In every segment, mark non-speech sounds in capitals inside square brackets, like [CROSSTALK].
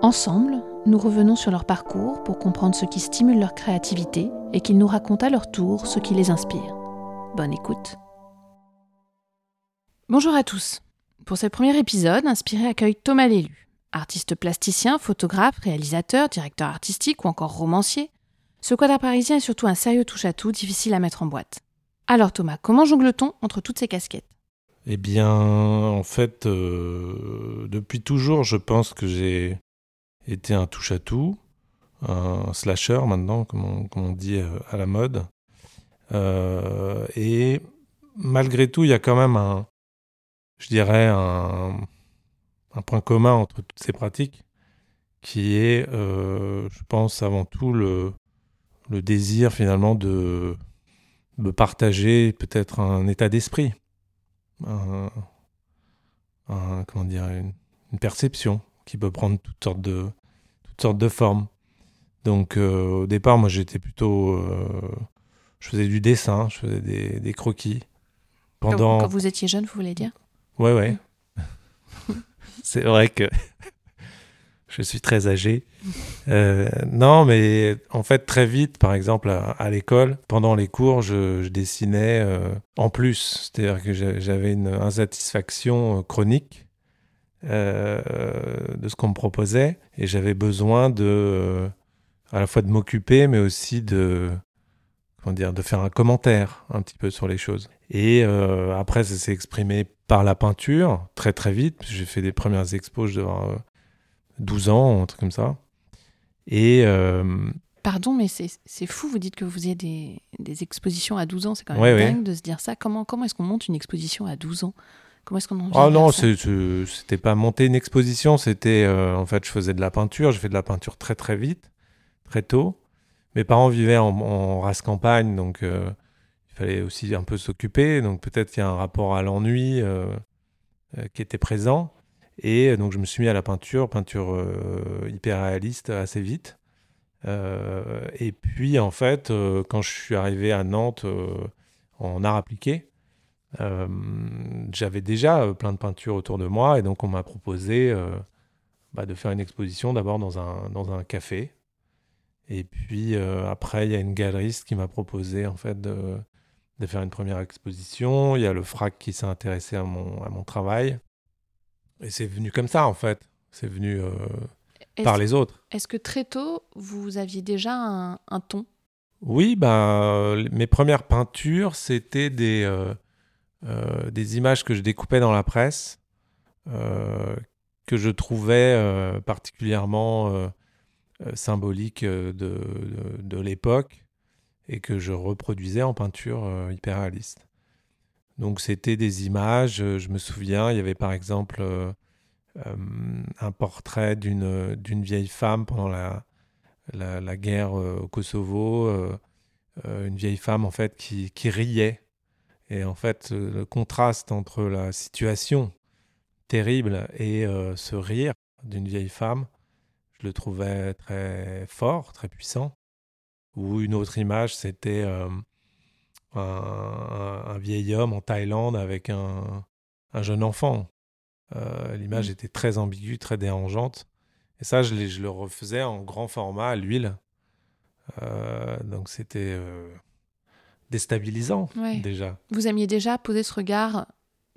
Ensemble, nous revenons sur leur parcours pour comprendre ce qui stimule leur créativité et qu'ils nous racontent à leur tour ce qui les inspire. Bonne écoute. Bonjour à tous. Pour ce premier épisode, Inspiré accueille Thomas Lélu. Artiste plasticien, photographe, réalisateur, directeur artistique ou encore romancier, ce quadre parisien est surtout un sérieux touche-à-tout difficile à mettre en boîte. Alors Thomas, comment jongle-t-on entre toutes ces casquettes? Eh bien, en fait, euh, depuis toujours, je pense que j'ai été un touche-à-tout, un slasher maintenant, comme on, dit euh, à la mode. Euh, et malgré tout, il y a quand même un, je dirais, un, point commun entre toutes ces pratiques, qui est, je pense, avant tout le, désir finalement de, de partager peut-être un état d'esprit, comment dire, une, perception qui peut prendre toutes sortes de, toutes sortes de formes. Donc euh, au départ, moi j'étais plutôt, euh, je faisais du dessin, je faisais des, des croquis. Pendant... Quand, vous étiez jeune, vous voulez dire? Ouais, ouais. [LAUGHS] C'est vrai que [LAUGHS] je suis très âgé. Euh, non, mais en fait, très vite, par exemple, à, l'école, pendant les cours, je, dessinais euh, en plus. C'est-à-dire que j'avais une insatisfaction euh, de ce qu'on me proposait et j'avais besoin de, à la fois de m'occuper, mais aussi de, comment dire, de faire un commentaire un petit peu sur les choses. Et après, ça s'est exprimé par la peinture, très très vite. J'ai fait des premières expos, je devais 12 ans, un truc comme ça. Et. Euh, Pardon, mais c'est fou, vous dites que vous faisiez des, des expositions à 12 ans, c'est quand même dingue de se dire ça. Comment, comment est-ce qu'on monte une exposition à 12 ans? Comment est-ce qu'on en Ah non, c'était pas monter une exposition, c'était. Euh, en fait, je faisais de la peinture, je fais de la peinture très très vite, très tôt. Mes parents vivaient en, race campagne, donc euh, il fallait aussi un peu s'occuper. Donc peut-être qu'il y a un rapport à l'ennui qui était présent. Et donc je me suis mis à la peinture, peinture euh, hyper réaliste assez vite. Euh, et puis en fait, euh, quand je suis arrivé à Nantes en art appliqué, j'avais déjà plein de peintures autour de moi et donc on m'a proposé bah, de faire une exposition d'abord dans un, dans un café. Et puis après, il y a une galeriste qui m'a proposé en fait de, de, faire une première exposition. Il y a le FRAC qui s'est intéressé à mon, à mon travail. Et c'est venu comme ça, en fait. C'est venu euh, par les autres. Est-ce que très tôt, vous aviez déjà un, ton? Oui, ben, mes premières peintures, c'était des, euh, euh, des images que je découpais dans la presse, que je trouvais particulièrement symboliques de, de, l'époque et que je reproduisais en peinture hyper réaliste. Donc c'était des images, euh, je me souviens, il y avait par exemple euh, euh, un portrait d'une vieille femme pendant la, la, guerre au Kosovo, une vieille femme en fait qui, qui, riait. Et en fait, le contraste entre la situation terrible et ce rire d'une vieille femme, je le trouvais très fort, très puissant. Ou une autre image, c'était un, vieil homme en Thaïlande avec un, jeune enfant. Euh, l'image mmh. était très ambiguë, très dérangeante. Et ça, je, je le refaisais en grand format à l'huile. Euh, donc c'était euh, déstabilisant déjà. Vous aimiez déjà poser ce regard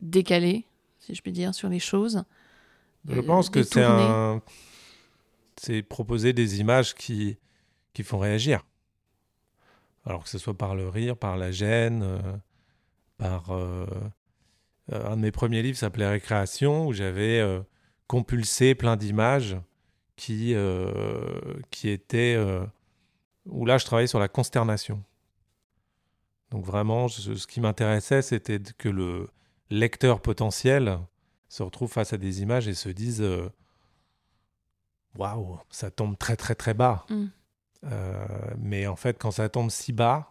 décalé, si je puis dire, sur les choses. Je pense que c'est un... c'est proposer des images qui qui font réagir. Alors que ce soit par le rire, par la gêne, euh, par... Euh, euh, un de mes premiers livres s'appelait Récréation, où j'avais compulsé plein d'images qui, qui étaient... où là, je travaillais sur la consternation. Donc vraiment, ce qui m'intéressait, c'était que le lecteur potentiel se retrouve face à des images et se dise waouh, ça tombe très très très bas. Mmh. mais en fait, quand ça tombe si bas,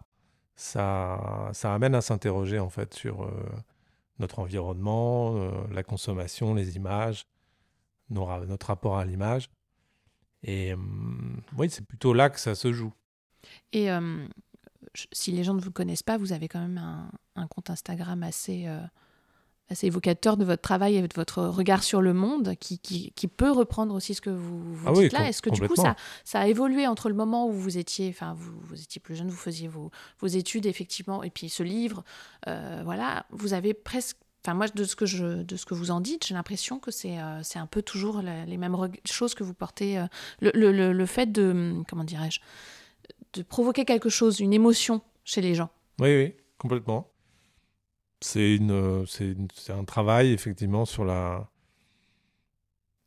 ça, ça amène à s'interroger en fait sur notre environnement, la consommation, les images, notre rapport à l'image. Et oui, c'est plutôt là que ça se joue. Et si les gens ne vous connaissent pas, vous avez quand même un, compte Instagram assez, euh, assez évocateur de votre travail et de votre regard sur le monde, qui, qui, qui peut reprendre aussi ce que vous, vous ah dites là. Est-ce que du coup, ça, ça a évolué entre le moment où vous étiez, enfin, vous, vous étiez plus jeune, vous faisiez vos, vos études, effectivement, et puis ce livre, euh, voilà, vous avez presque Enfin, moi, de ce que, je, de ce que vous en dites, j'ai l'impression que c'est euh, un peu toujours les mêmes choses que vous portez. le, le, le, fait de, comment dirais-je, de provoquer quelque chose, une émotion chez les gens. Oui, oui, complètement. C'est c'est un travail effectivement sur la,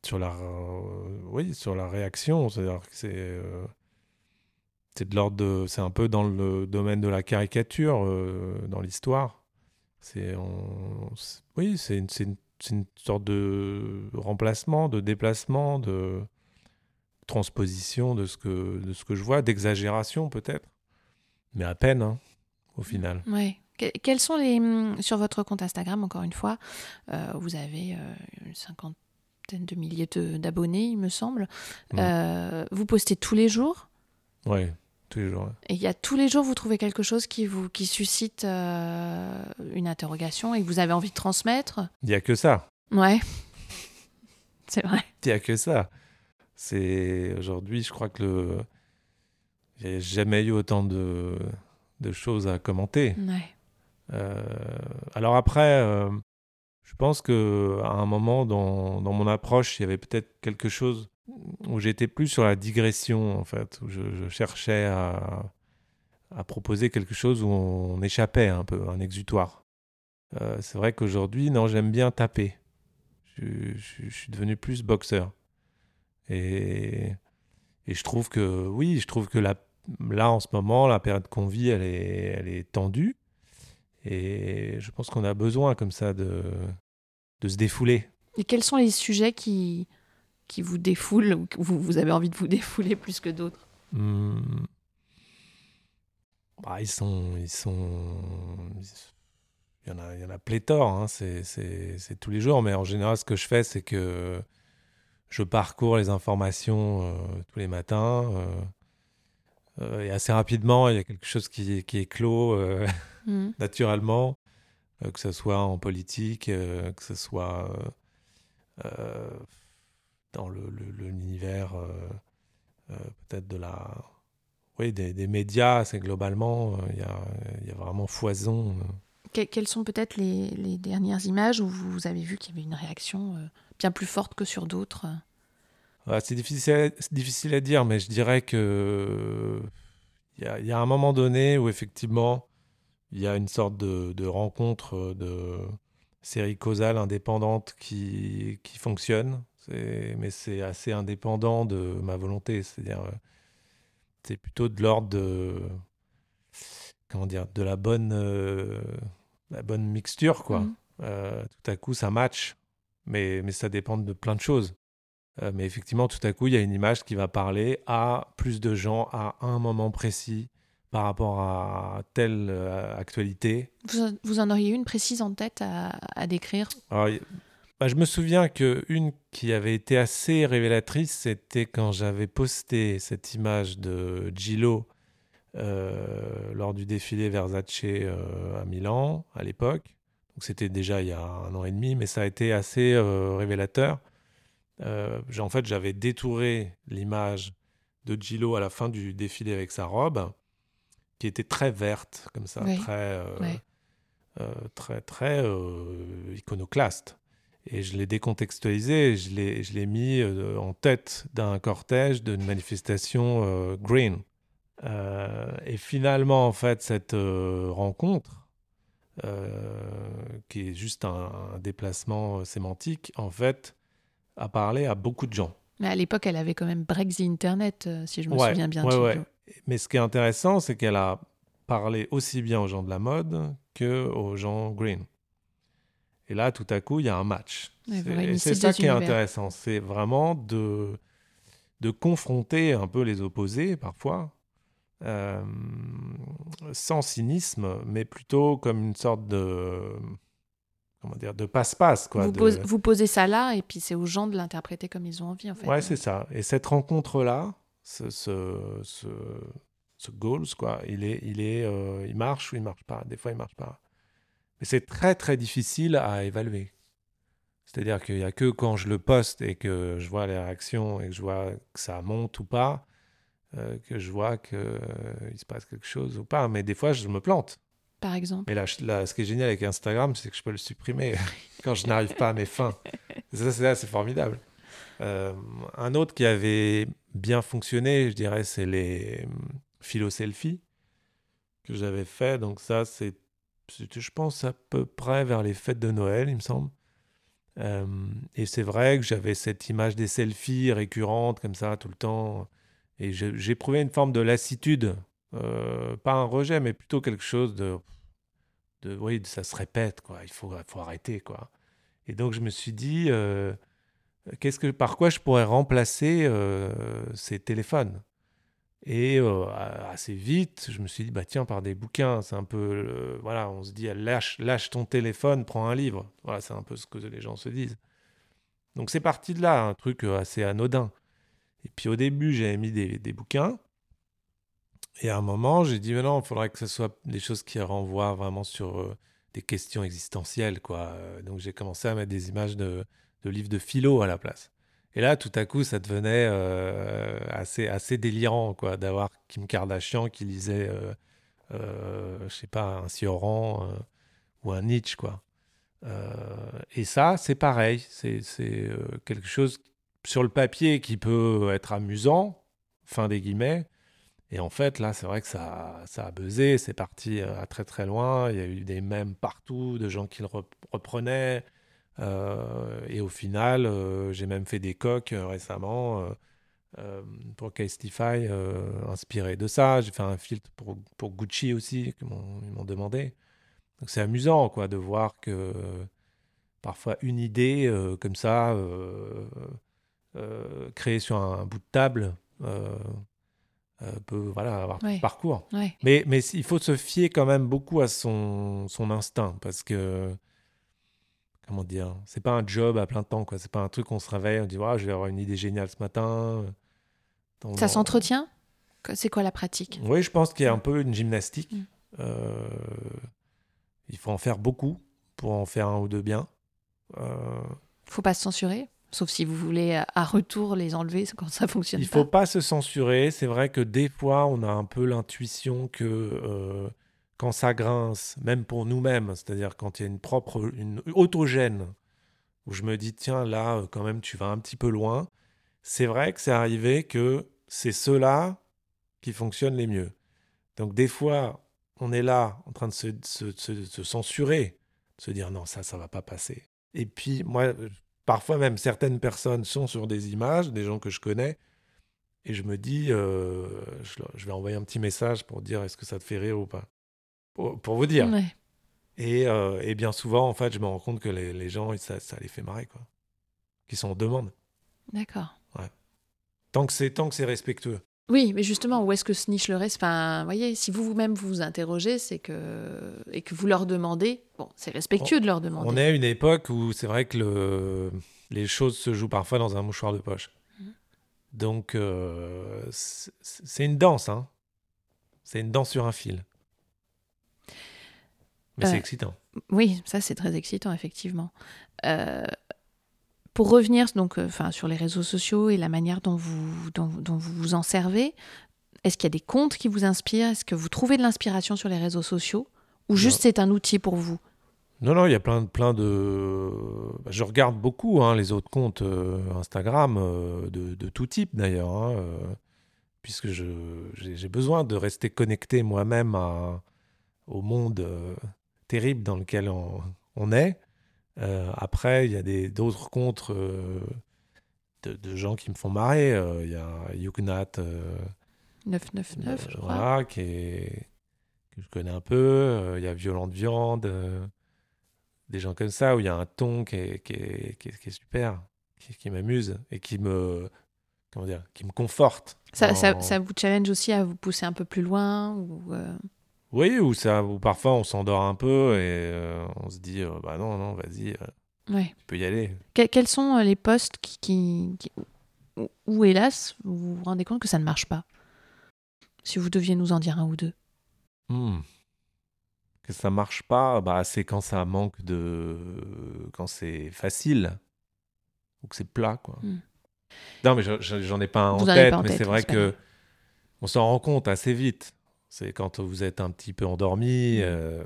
sur la, euh, oui, sur la réaction. C'est-à-dire que c'est, euh, c'est de l'ordre de, c'est un peu dans le domaine de la caricature euh, dans l'histoire. C'est, oui, c'est une, une, une, sorte de remplacement, de déplacement, de transposition de ce que, de ce que je vois, d'exagération peut-être, mais à peine hein, au final. Oui. quels sont les. Hum, sur votre compte Instagram, encore une fois, euh, vous avez euh, une cinquantaine de milliers d'abonnés, il me semble. Euh, vous postez tous les jours? Oui, tous les jours. Et il y a tous les jours, vous trouvez quelque chose qui, vous, qui suscite une interrogation et que vous avez envie de transmettre? Il n'y a que ça. Ouais. [LAUGHS] C'est vrai. Il n'y a que ça. C'est aujourd'hui, je crois que le j'ai jamais eu autant de, de choses à commenter. Euh, alors après, euh, je pense que à un moment dans, dans mon approche, il y avait peut-être quelque chose où j'étais plus sur la digression en fait, où je, cherchais à, à, proposer quelque chose où on échappait un peu, un exutoire. Euh, c'est vrai qu'aujourd'hui, non, j'aime bien taper. Je, je, suis devenu plus boxeur. Et, et je trouve que, oui, je trouve que la, là, en ce moment, la période qu'on vit, elle est, elle est tendue. Et je pense qu'on a besoin, comme ça, de, de se défouler. Et quels sont les sujets qui, qui vous défoulent, ou que vous, vous avez envie de vous [LAUGHS] défouler plus que d'autres? Hmm. bah, Ils sont. Ils sont... Il y, en a, il y en a pléthore, hein. c'est tous les jours, mais en général, ce que je fais, c'est que je parcours les informations euh, tous les matins. Euh, euh, et assez rapidement, il y a quelque chose qui, qui éclot [LAUGHS] mm. [LAUGHS] naturellement, que ce soit en politique, que ce soit dans l'univers peut-être de la... Oui, des, des médias, c'est globalement, il y a, y, a, vraiment foison. quelles sont peut-être les, les, dernières images où vous avez vu qu'il y avait une réaction bien plus forte que sur d'autres C'est difficile, difficile à dire, mais je dirais que il y, a un moment donné où effectivement il y a une sorte de, de rencontre de série causale indépendante qui, qui fonctionne, mais c'est assez indépendant de ma volonté. C'est-à-dire, c'est plutôt de l'ordre de comment dire, de la bonne, euh, la bonne mixture, quoi. Mmh. Euh, tout à coup, ça match mais, mais ça dépend de plein de choses. Euh, mais effectivement, tout à coup, il y a une image qui va parler à plus de gens à un moment précis par rapport à telle euh, actualité. Vous, vous, en auriez une précise en tête à, à décrire? Alors, bah, Je me souviens qu'une qui avait été assez révélatrice, c'était quand j'avais posté cette image de Gillo euh, lors du défilé Versace à Milan à l'époque. Donc c'était déjà il y a un an et demi, mais ça a été assez euh, révélateur. Euh, en fait, j'avais détouré l'image de Gillo à la fin du défilé avec sa robe, qui était très verte, comme ça, très, euh, très, très iconoclaste. Et je l'ai décontextualisé, je l'ai mis en tête d'un cortège, d'une manifestation green. et finalement, en fait, cette rencontre, qui est juste un, déplacement euh, sémantique, en fait, a parlé à beaucoup de gens. Mais à l'époque, elle avait quand même break the Internet, euh, si je me souviens bien. Ouais, Mais ce qui est intéressant, c'est qu'elle a parlé aussi bien aux gens de la mode que aux gens green. Et là, tout à coup, il y a un match. c'est ça qui est intéressant. C'est vraiment de, de confronter un peu les opposés parfois, euh, sans cynisme, mais plutôt comme une sorte de comment dire de passe-passe quoi. Vous, vous, posez ça là et puis c'est aux gens de l'interpréter comme ils ont envie en fait. Ouais, c'est ça. Et cette rencontre là, ce, ce, ce, goals quoi, il est il est euh, il marche ou il marche pas. Des fois il marche pas. Mais c'est très très difficile à évaluer. C'est-à-dire qu'il n'y a que quand je le poste et que je vois les réactions et que je vois que ça monte ou pas, euh, que je vois qu'il euh, il se passe quelque chose ou pas. Mais des fois, je me plante. Par exemple. Mais là, ce qui est génial avec Instagram, c'est que je peux le supprimer [LAUGHS] quand je n'arrive pas à mes fins. Ça, c'est formidable. Euh, un autre qui avait bien fonctionné, je dirais, c'est les philo-selfies que j'avais fait. Donc ça, c'est, je pense, à peu près vers les fêtes de Noël, il me semble. Euh, et c'est vrai que j'avais cette image des selfies récurrentes comme ça tout le temps. Et j'ai éprouvé une forme de lassitude. Euh, pas un rejet, mais plutôt quelque chose de, de. Oui, ça se répète, quoi. Il faut, faut arrêter, quoi. Et donc je me suis dit, euh, qu'est-ce que, par quoi je pourrais remplacer ces téléphones? Et euh, assez vite, je me suis dit, bah tiens, par des bouquins, c'est un peu, voilà, on se dit, lâche, lâche ton téléphone, prends un livre. Voilà, c'est un peu ce que les gens se disent. Donc c'est parti de là, un truc euh, assez anodin. Et puis au début, j'avais mis des, bouquins. Et à un moment, j'ai dit, non, il faudrait que ce soit des choses qui renvoient vraiment sur euh, des questions existentielles, quoi. Donc j'ai commencé à mettre des images de, livres de philo à la place. Et là, tout à coup, ça devenait euh, assez, assez délirant, quoi, d'avoir Kim Kardashian qui lisait, euh, euh, je sais pas, un Sioran ou un Nietzsche, quoi. et ça, c'est pareil, c'est quelque chose sur le papier qui peut être amusant, fin des guillemets. Et en fait, là, c'est vrai que ça, ça a buzzé, c'est parti à très très loin. Il y a eu des mèmes partout, de gens qui le reprenaient. Euh, et au final, euh, j'ai même fait des coques euh, récemment pour Castify, inspiré de ça. J'ai fait un filtre pour, pour Gucci aussi, qu'ils m'ont demandé. Donc c'est amusant quoi, de voir que parfois une idée comme ça, créée sur un, bout de table, peut voilà, avoir un parcours. Mais, mais il faut se fier quand même beaucoup à son, son instinct parce que comment dire, c'est pas un job à plein temps, quoi. C'est pas un truc qu'on se réveille, on dit, je vais avoir une idée géniale ce matin. ça s'entretient? C'est quoi la pratique? Oui, je pense qu'il y a un peu une gymnastique. Mm. Euh, il faut en faire beaucoup pour en faire un ou deux bien. Euh... Faut pas se censurer? Sauf si vous voulez à retour les enlever quand ça fonctionne il. Il faut pas se censurer. C'est vrai que des fois, on a un peu l'intuition que euh, quand ça grince, même pour nous-mêmes, c'est-à-dire quand il y a une propre, une autogène, où je me dis, tiens, là, quand même, tu vas un petit peu loin, c'est vrai que c'est arrivé que c'est ceux-là qui fonctionnent les mieux. Donc des fois, on est là en train de se, se, censurer, de se dire, non, ça, ça va pas passer. Et puis, moi, parfois même, certaines personnes sont sur des images, des gens que je connais, et je me dis, euh, je, vais envoyer un petit message pour dire, est-ce que ça te fait rire ou pas? Pour, vous dire. Et, euh, et, bien souvent, en fait, je me rends compte que les, les gens, ça, ça, les fait marrer, quoi. Qui sont en demande. D'accord. Ouais. Tant que c'est tant que c'est respectueux. Oui, mais justement, où est-ce que se niche le reste? Enfin, voyez, si vous vous-même vous, vous interrogez, c'est que et que vous leur demandez, bon, c'est respectueux de leur demander. On est à une époque où c'est vrai que le, les choses se jouent parfois dans un mouchoir de poche. Mmh. Donc, euh, c'est une danse, hein. C'est une danse sur un fil. Mais c'est euh, excitant. Oui, ça c'est très excitant, effectivement. Euh, pour revenir donc, euh, enfin, sur les réseaux sociaux et la manière dont vous, dont, vous vous en servez, est-ce qu'il y a des comptes qui vous inspirent? Est-ce que vous trouvez de l'inspiration sur les réseaux sociaux? Ou juste c'est un outil pour vous? Non, non, il y a plein, plein de. Bah, je regarde beaucoup hein, les autres comptes Instagram, de, de, tout type d'ailleurs, hein, puisque j'ai besoin de rester connecté moi-même au monde terrible dans lequel on, est. Euh, après, il y a d'autres comptes euh, de, gens qui me font marrer. Euh, il y a Yugnat 999, je crois. Qui est, que je connais un peu. Il y a Violente Viande. des gens comme ça, où il y a un ton qui est, qui est, qui est, super, qui, m'amuse et qui me comment dire, qui me conforte. Ça, ça, en- ça vous challenge aussi à vous pousser un peu plus loin ou, Oui, ou ça, ou parfois on s'endort un peu et euh, on se dit, euh, bah non, non, vas-y, euh, ouais. tu peux y aller. Que- quels sont les postes qui, qui- qui- où, hélas, vous vous rendez compte que ça ne marche pas? Si vous deviez nous en dire un ou deux. Hmm. Que ça marche pas, bah c'est quand ça manque de, quand c'est facile ou que c'est plat, quoi. Hmm. Non, mais je- je- j'en ai pas un en Vous en avez tête, en mais c'est vrai que on s'en rend compte assez vite. C'est quand vous êtes un petit peu endormi. Hmm. euh,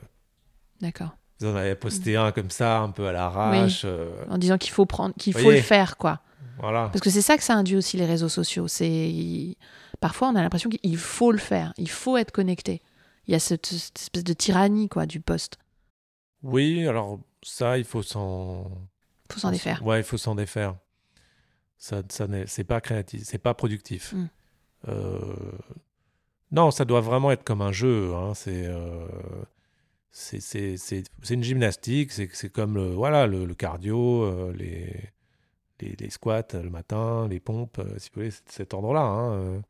D'accord. vous en avez posté un comme ça, un peu à l'arrache. euh, En disant qu'il faut prendre, qu'il faut le faire, quoi. voilà. Parce que c'est ça que ça induit aussi les réseaux sociaux. C'est parfois on a l'impression qu'il faut le faire, il faut être connecté. Il y a cette, cette espèce de tyrannie, quoi, du poste. Oui, alors ça, il faut s'en. Faut s'en défaire. Ouais, il faut s'en défaire. Ça, ça n'est- c'est pas créatif, c'est pas productif. Mm. Euh, Non, ça doit vraiment être comme un jeu. hein, C'est, euh, une gymnastique. C'est, comme le, voilà, le, le cardio, euh, les, les, les squats le matin, les pompes, euh, si vous voulez, c'est cet ordre-là. hein, euh.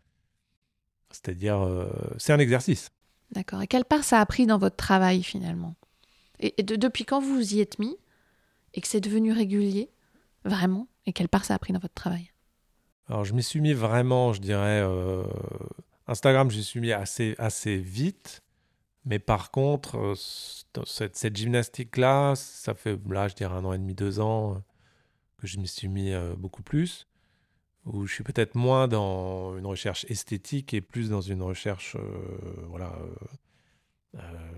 C'est-à-dire, euh, c'est un exercice. D'accord. Et quelle part ça a pris dans votre travail finalement? Et, et de- depuis quand vous vous y êtes mis? Et que c'est devenu régulier, vraiment? Et quelle part ça a pris dans votre travail? Alors, je m'y suis mis vraiment, je dirais. Instagram, j'y suis mis assez, assez vite. Mais par contre, euh, cette, cette gymnastique-là, ça fait, là, je dirais un an et demi, deux ans euh, que je m'y suis mis euh, beaucoup plus. Où je suis peut-être moins dans une recherche esthétique et plus dans une recherche, euh, voilà. euh, euh,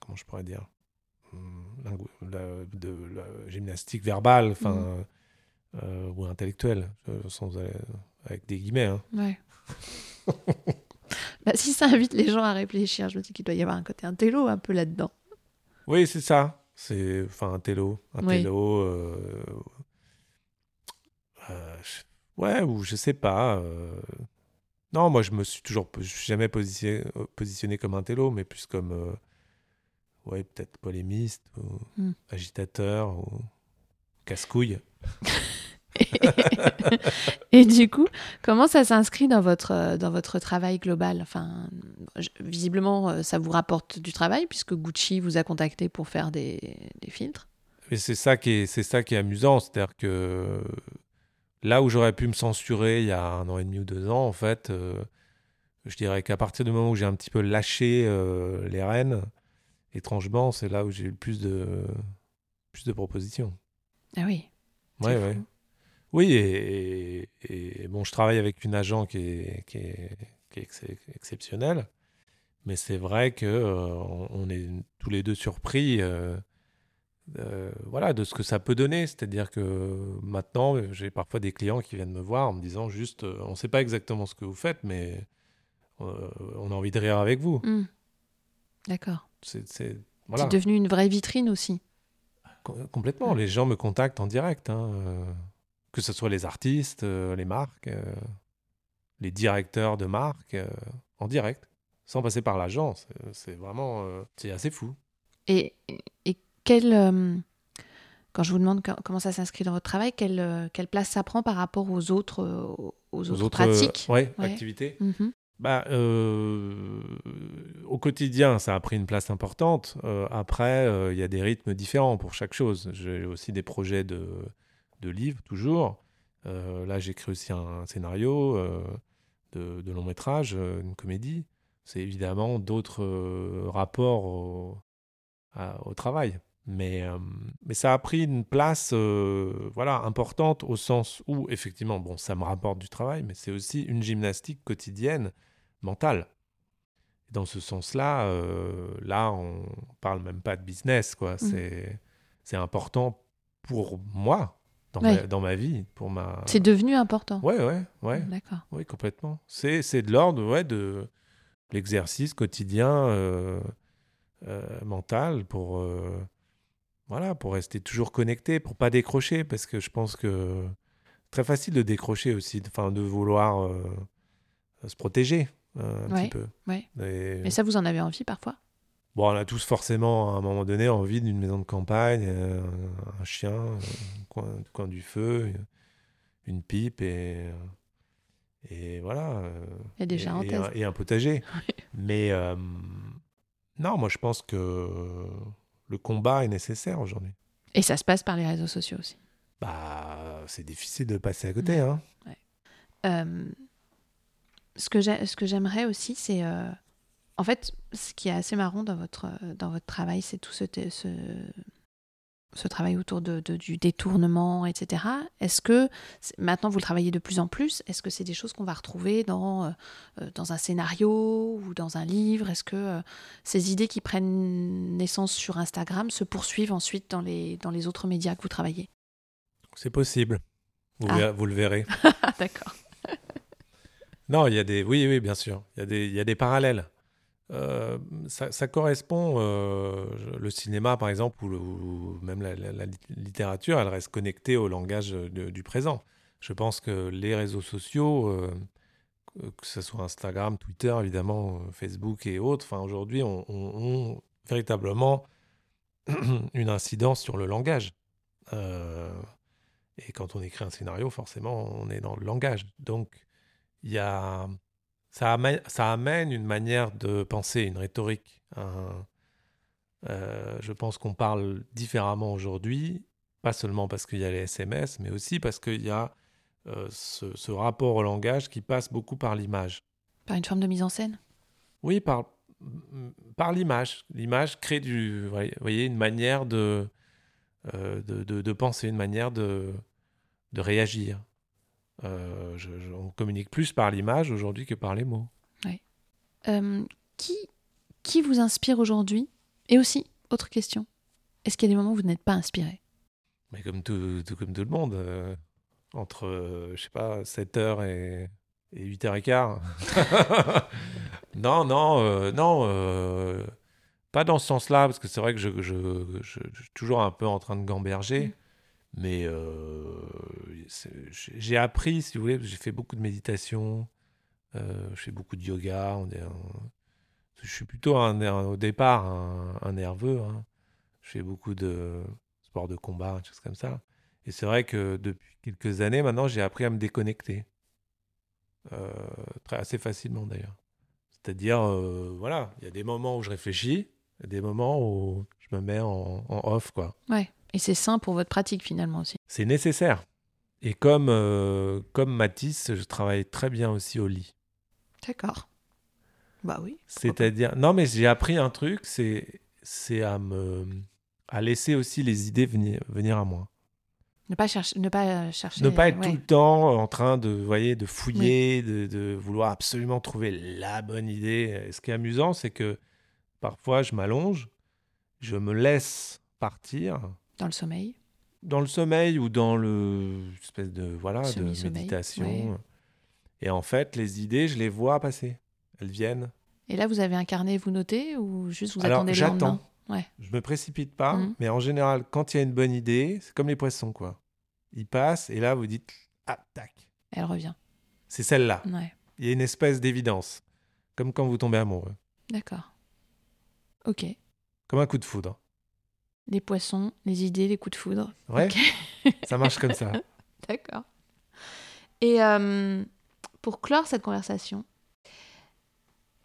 comment je pourrais dire la- de la gymnastique verbale, enfin. Euh, ou intellectuelle, sans, avec des guillemets. hein. Ouais. [LAUGHS] Bah, si ça invite les gens à réfléchir, je me dis qu'il doit y avoir un côté intello un peu là-dedans. Oui, c'est ça. C'est enfin un télo, un Oui. télo. euh, euh, je- ouais, ou je sais pas. euh, Non, moi je me suis toujours, je suis jamais positionné, positionné comme un télo, mais plus comme, ouais, peut-être polémiste ou Hmm. agitateur ou casse-couille. [LAUGHS] Et du coup, comment ça s'inscrit dans votre, euh, dans votre travail global? Enfin, Visiblement, euh, ça vous rapporte du travail puisque Gucci vous a contacté pour faire des, des filtres. Et c'est ça qui est, c'est ça qui est amusant, c'est-à-dire que là où j'aurais pu me censurer il y a un an et demi ou deux ans, en fait, euh, je dirais qu'à partir du moment où j'ai un petit peu lâché euh, les rênes, étrangement, c'est là où j'ai eu le plus de, plus de propositions. Ah oui. Ouais, fou. Oui, et, et- et bon, je travaille avec une agent qui est, qui est, qui est ex- exceptionnelle, mais c'est vrai que euh, on, est tous les deux surpris, euh, euh, voilà, de ce que ça peut donner. C'est-à-dire que maintenant, j'ai parfois des clients qui viennent me voir en me disant juste, on ne sait pas exactement ce que vous faites, mais on a envie de rire avec vous. Hmm. D'accord. C'est, voilà. Devenu une vraie vitrine aussi. Com- Complètement. Les gens me contactent en direct, hein, que ce soit les artistes, euh, les marques, euh, les directeurs de marques, euh, en direct, sans passer par l'agence. C'est- vraiment, c'est assez fou. Et, et euh, quand je vous demande co- comment ça s'inscrit dans votre travail, quelle, quelle place ça prend par rapport aux autres, aux Aux autres, autres, euh, pratiques? ouais, Ouais. activités. Mhm. Bah, euh, au quotidien, ça a pris une place importante. Euh, après, euh, il y a des rythmes différents pour chaque chose. J'ai aussi des projets de, de livres, toujours. Euh, là, j'écris aussi un scénario euh, de, de long métrage, euh, une comédie. C'est évidemment d'autres rapports au, à- au travail. Mais, mais ça a pris une place voilà, importante au sens où, effectivement, bon, ça me rapporte du travail, mais c'est aussi une gymnastique quotidienne mentale. Dans ce sens-là, euh, là, on parle même pas de business, quoi. C'est, c'est important pour moi, dans, Ouais. ma, dans ma vie, pour ma... C'est devenu important. Ouais, ouais, ouais. D'accord. Oui, complètement. C'est, c'est de l'ordre ouais, de l'exercice quotidien euh, euh, mental pour, euh, voilà, pour rester toujours connecté, pour pas décrocher, parce que je pense que très facile de décrocher aussi, enfin de vouloir se protéger un Ouais, petit peu. ouais. Et- Mais ça, vous en avez envie parfois? Bon, on a tous forcément à un moment donné envie d'une maison de campagne, euh, un chien, un coin, un coin du feu, une pipe et, Et voilà. Il y a déjà et, un et un, et un potager. [LAUGHS] Mais euh, non, moi je pense que le combat est nécessaire aujourd'hui. Et ça se passe par les réseaux sociaux aussi. Bah, c'est difficile de passer à côté. Hein. Euh, ce que j'ai- ce que j'aimerais aussi, c'est. En fait, ce qui est assez marrant dans votre, euh, dans votre travail, c'est tout ce, ce, ce travail autour de, de- du détournement, etc. Est-ce que, maintenant vous le travaillez de plus en plus, est-ce que c'est des choses qu'on va retrouver dans, euh, euh, dans un scénario ou dans un livre? Est-ce que ces idées qui prennent naissance sur Instagram se poursuivent ensuite dans les, dans les autres médias que vous travaillez? C'est possible. Vous, Ah. vous le verrez. [LAUGHS] D'accord. Non, il y a des. Oui, oui, bien sûr. Il y a des, il y a des parallèles. Euh, ça, correspond. euh, le cinéma, par exemple, ou, même la, littérature, elle reste connectée au langage du présent. Je pense que les réseaux sociaux, euh, que ce soit Instagram, Twitter, évidemment, Facebook et autres, aujourd'hui, ont, véritablement [CLEARS THROAT] une incidence sur le langage. Et quand on écrit un scénario, forcément, on est dans le langage. Donc, il y a, ça, amène, ça amène une manière de penser, une rhétorique. un- euh, je pense qu'on parle différemment aujourd'hui, pas seulement parce qu'il y a les SMS, mais aussi parce qu'il y a euh, ce, ce rapport au langage qui passe beaucoup par l'image. Par une forme de mise en scène? Oui, par, par l'image. L'image crée du, vous voyez, une manière de, euh, de, de- de penser, une manière de, de réagir. Euh, je- je- on communique plus par l'image aujourd'hui que par les mots. Euh, qui, qui vous inspire aujourd'hui? Et aussi, autre question, est-ce qu'il y a des moments où vous n'êtes pas inspiré? Mais comme tout, tout- comme tout le monde, euh, entre, je sais pas, 7h et, et 8h15. [LAUGHS] non, non, non, pas dans ce sens-là, parce que c'est vrai que je, je, je- je suis toujours un peu en train de gamberger. Mm. Mais euh, j'ai appris, si vous voulez, j'ai fait beaucoup de méditation, euh, je fais beaucoup de yoga. je suis plutôt au départ un, nerveux. hein. Je fais beaucoup de sport de combat, des choses comme ça. Et c'est vrai que depuis quelques années maintenant, j'ai appris à me déconnecter. Euh, très, assez facilement d'ailleurs. C'est-à-dire, voilà, il y a des moments où je réfléchis, des moments où je me mets en, en off, quoi. Ouais. Et c'est sain pour votre pratique finalement aussi. C'est nécessaire. Et comme, euh, comme Matisse, je travaille très bien aussi au lit. D'accord. Bah oui. C'est-à-dire, non, mais j'ai appris un truc, c'est, c'est à me, à laisser aussi les idées venir, venir à moi. Ne pas chercher. Ne pas chercher Ne pas être ouais. tout le temps en train de, voyez, de fouiller, de, de vouloir absolument trouver la bonne idée. Et ce qui est amusant, c'est que parfois, je m'allonge, je me laisse partir Dans le sommeil. dans le sommeil ou dans le espèce de voilà de méditation. ouais. Et en fait, les idées, je les vois passer. Elles viennent. Et là, vous avez un carnet, vous notez ou juste vous Alors, attendez le lendemain? Ouais. Je me précipite pas, Mhm. mais en général, quand il y a une bonne idée, c'est comme les poissons, quoi. Ils passent et là, vous dites ah tac, Elle revient. c'est celle-là. Ouais. Il y a une espèce d'évidence, comme quand vous tombez amoureux, D'accord. Ok. comme un coup de foudre. Les poissons, les idées, les coups de foudre. Ouais, ça marche comme ça. [LAUGHS] D'accord. Et euh, pour clore cette conversation,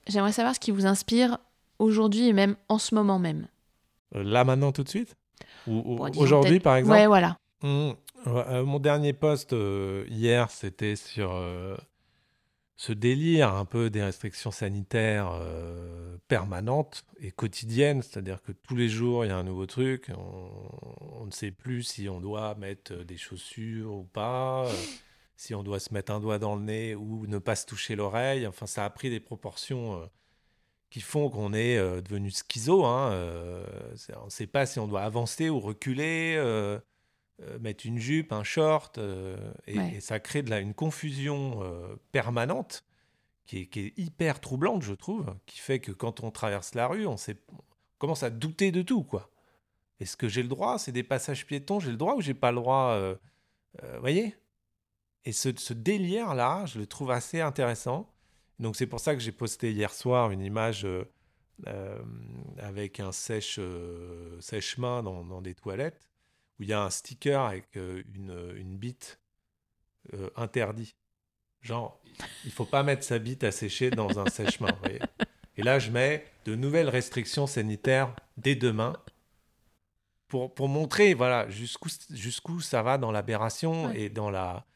j'aimerais savoir ce qui vous inspire aujourd'hui et même en ce moment même. Euh, Là maintenant, tout de suite? Ou, Bon, aujourd'hui, par exemple? Ouais, voilà. Mmh. Euh, mon dernier post euh, hier, c'était sur ce délire un peu des restrictions sanitaires euh, permanentes et quotidiennes, c'est-à-dire que tous les jours, il y a un nouveau truc, on, ne sait plus si on doit mettre des chaussures ou pas, euh, si on doit se mettre un doigt dans le nez ou ne pas se toucher l'oreille, enfin ça a pris des proportions euh, qui font qu'on est devenu schizo, hein, on ne sait pas si on doit avancer ou reculer. Euh, mettre une jupe, un short, euh, et, Ouais. et ça crée de la, une confusion euh, permanente qui est, qui est hyper troublante, je trouve, qui fait que quand on traverse la rue, on, sait, on commence à douter de tout, quoi. Est-ce que j'ai le droit? C'est des passages piétons, j'ai le droit ou j'ai pas le droit euh, voyez? Et ce, ce délire-là, je le trouve assez intéressant. Donc c'est pour ça que j'ai posté hier soir une image euh, avec un sèche, euh, sèche-main dans, dans des toilettes où il y a un sticker avec euh, une, une bite euh, interdit. Genre, il faut pas mettre sa bite à sécher dans un sèche-main. Et là, je mets de nouvelles restrictions sanitaires dès demain pour, pour montrer voilà, jusqu'où jusqu'où ça va dans l'aberration Ouais. et dans, la,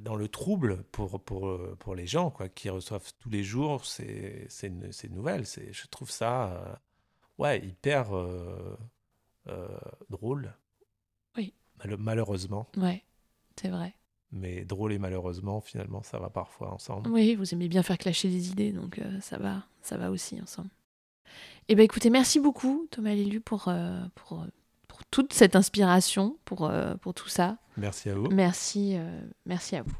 dans le trouble pour, pour, pour les gens quoi, qui reçoivent tous les jours ces, ces, ces nouvelles. Je trouve ça euh, ouais, hyper euh, euh, drôle. Malheureusement. Ouais, c'est vrai. Mais drôle et malheureusement, finalement, ça va parfois ensemble. Oui, vous aimez bien faire clasher des idées, donc euh, ça va, ça va aussi ensemble. Eh bien, écoutez, merci beaucoup, Thomas Lélu, pour, euh, pour, euh, pour toute cette inspiration, pour, euh, pour tout ça. Merci à vous. Merci, merci à vous.